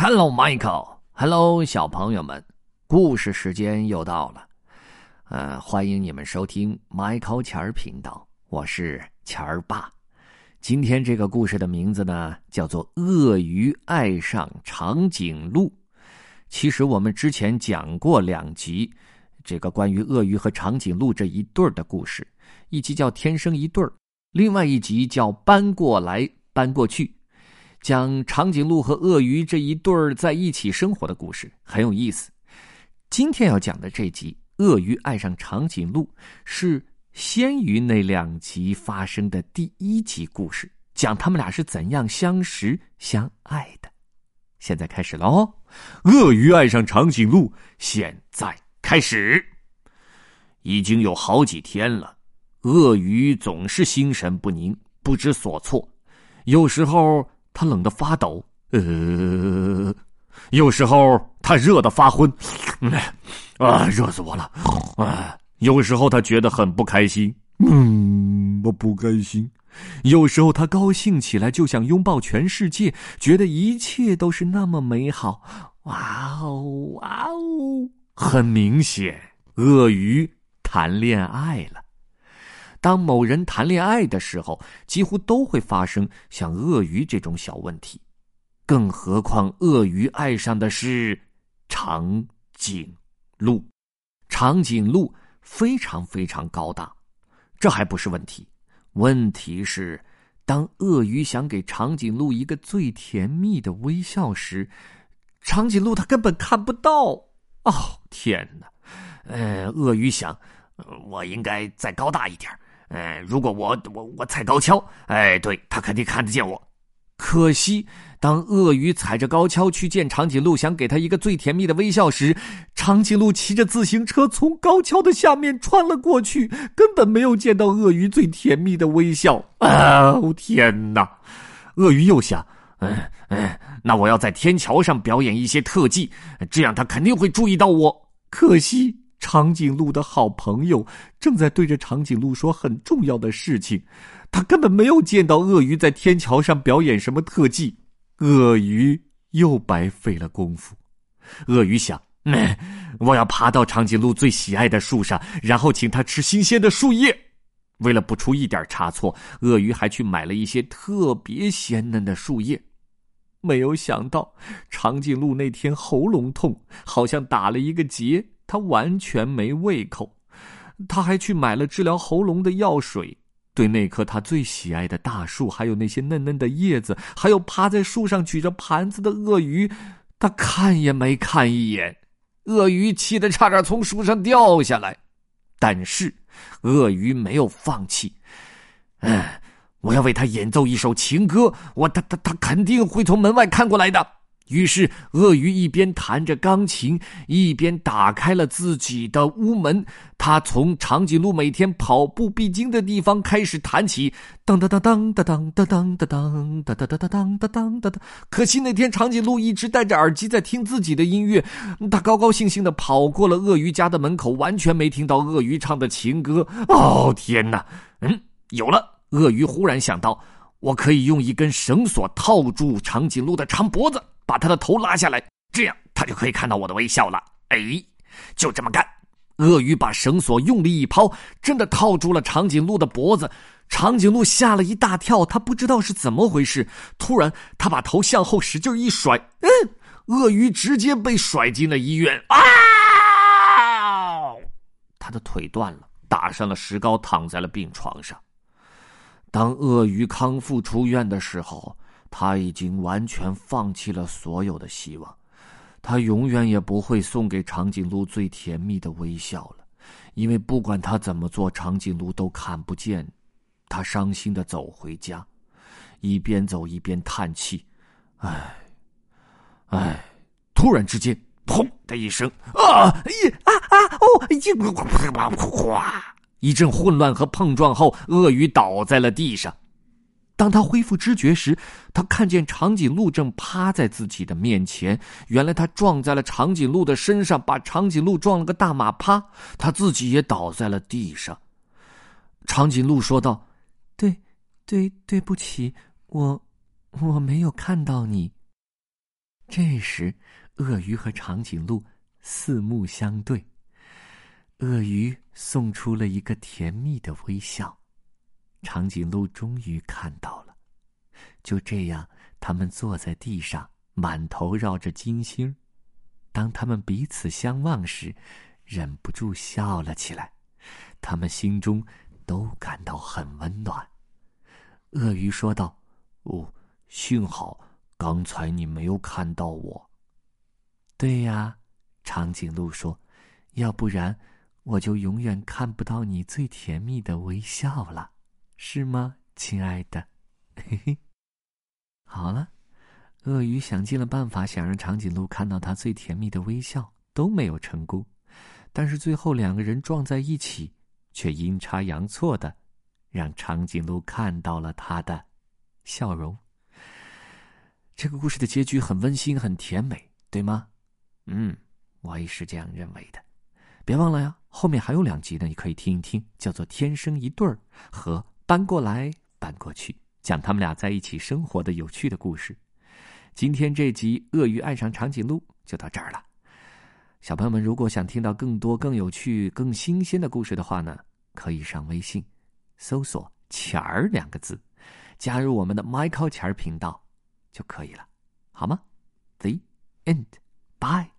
Hello, Michael. Hello，小朋友们，故事时间又到了。呃，欢迎你们收听 Michael 钱儿频道，我是钱儿爸。今天这个故事的名字呢，叫做《鳄鱼爱上长颈鹿》。其实我们之前讲过两集，这个关于鳄鱼和长颈鹿这一对儿的故事，一集叫《天生一对儿》，另外一集叫《搬过来搬过去》。讲长颈鹿和鳄鱼这一对儿在一起生活的故事很有意思。今天要讲的这集《鳄鱼爱上长颈鹿》是先于那两集发生的第一集故事，讲他们俩是怎样相识相爱的。现在开始喽，《鳄鱼爱上长颈鹿》现在开始。已经有好几天了，鳄鱼总是心神不宁，不知所措，有时候。他冷得发抖，呃，有时候他热得发昏，啊，热死我了！啊，有时候他觉得很不开心，嗯，我不开心。有时候他高兴起来，就想拥抱全世界，觉得一切都是那么美好。哇哦，哇哦！很明显，鳄鱼谈恋爱了。当某人谈恋爱的时候，几乎都会发生像鳄鱼这种小问题，更何况鳄鱼爱上的是长颈鹿。长颈鹿非常非常高大，这还不是问题。问题是，当鳄鱼想给长颈鹿一个最甜蜜的微笑时，长颈鹿它根本看不到。哦，天哪！呃，鳄鱼想，我应该再高大一点。哎，如果我我我踩高跷，哎，对他肯定看得见我。可惜，当鳄鱼踩着高跷去见长颈鹿，想给他一个最甜蜜的微笑时，长颈鹿骑着自行车从高跷的下面穿了过去，根本没有见到鳄鱼最甜蜜的微笑。哦，天哪！鳄鱼又想，嗯嗯，那我要在天桥上表演一些特技，这样他肯定会注意到我。可惜。长颈鹿的好朋友正在对着长颈鹿说很重要的事情，他根本没有见到鳄鱼在天桥上表演什么特技，鳄鱼又白费了功夫。鳄鱼想：我要爬到长颈鹿最喜爱的树上，然后请他吃新鲜的树叶。为了不出一点差错，鳄鱼还去买了一些特别鲜嫩的树叶。没有想到，长颈鹿那天喉咙痛，好像打了一个结。他完全没胃口，他还去买了治疗喉咙的药水。对那棵他最喜爱的大树，还有那些嫩嫩的叶子，还有趴在树上举着盘子的鳄鱼，他看也没看一眼。鳄鱼气得差点从树上掉下来，但是鳄鱼没有放弃。嗯，我要为他演奏一首情歌，我他他他肯定会从门外看过来的。于是，鳄鱼一边弹着钢琴，一边打开了自己的屋门。他从长颈鹿每天跑步必经的地方开始弹起，当当当当当当当当当当当当当当当当当。可惜那天长颈鹿一直戴着耳机在听自己的音乐，他高高兴兴的跑过了鳄鱼家的门口，完全没听到鳄鱼唱的情歌。哦天哪！嗯，有了！鳄鱼忽然想到，我可以用一根绳索套住长颈鹿的长脖子。把他的头拉下来，这样他就可以看到我的微笑了。哎，就这么干。鳄鱼把绳索用力一抛，真的套住了长颈鹿的脖子。长颈鹿吓了一大跳，他不知道是怎么回事。突然，他把头向后使劲一甩，嗯，鳄鱼直接被甩进了医院。啊！他的腿断了，打上了石膏，躺在了病床上。当鳄鱼康复出院的时候。他已经完全放弃了所有的希望，他永远也不会送给长颈鹿最甜蜜的微笑了，因为不管他怎么做，长颈鹿都看不见。他伤心的走回家，一边走一边叹气：“唉，唉！”突然之间，砰的一声，啊！一啊啊！哦！一哗！一阵混乱和碰撞后，鳄鱼倒在了地上。当他恢复知觉时，他看见长颈鹿正趴在自己的面前。原来他撞在了长颈鹿的身上，把长颈鹿撞了个大马趴，他自己也倒在了地上。长颈鹿说道：“对，对，对不起，我我没有看到你。”这时，鳄鱼和长颈鹿四目相对，鳄鱼送出了一个甜蜜的微笑，长颈鹿终于看到了。就这样，他们坐在地上，满头绕着金星。当他们彼此相望时，忍不住笑了起来。他们心中都感到很温暖。鳄鱼说道：“哦，幸好刚才你没有看到我。”对呀，长颈鹿说：“要不然我就永远看不到你最甜蜜的微笑了，是吗，亲爱的？”嘿嘿。好了，鳄鱼想尽了办法，想让长颈鹿看到它最甜蜜的微笑，都没有成功。但是最后两个人撞在一起，却阴差阳错的，让长颈鹿看到了他的笑容。这个故事的结局很温馨，很甜美，对吗？嗯，我也是这样认为的。别忘了呀，后面还有两集呢，你可以听一听，叫做《天生一对儿》和《搬过来搬过去》。讲他们俩在一起生活的有趣的故事。今天这集《鳄鱼爱上长颈鹿》就到这儿了。小朋友们，如果想听到更多、更有趣、更新鲜的故事的话呢，可以上微信搜索“钱儿”两个字，加入我们的 Michael 钱儿频道就可以了，好吗？The end. Bye.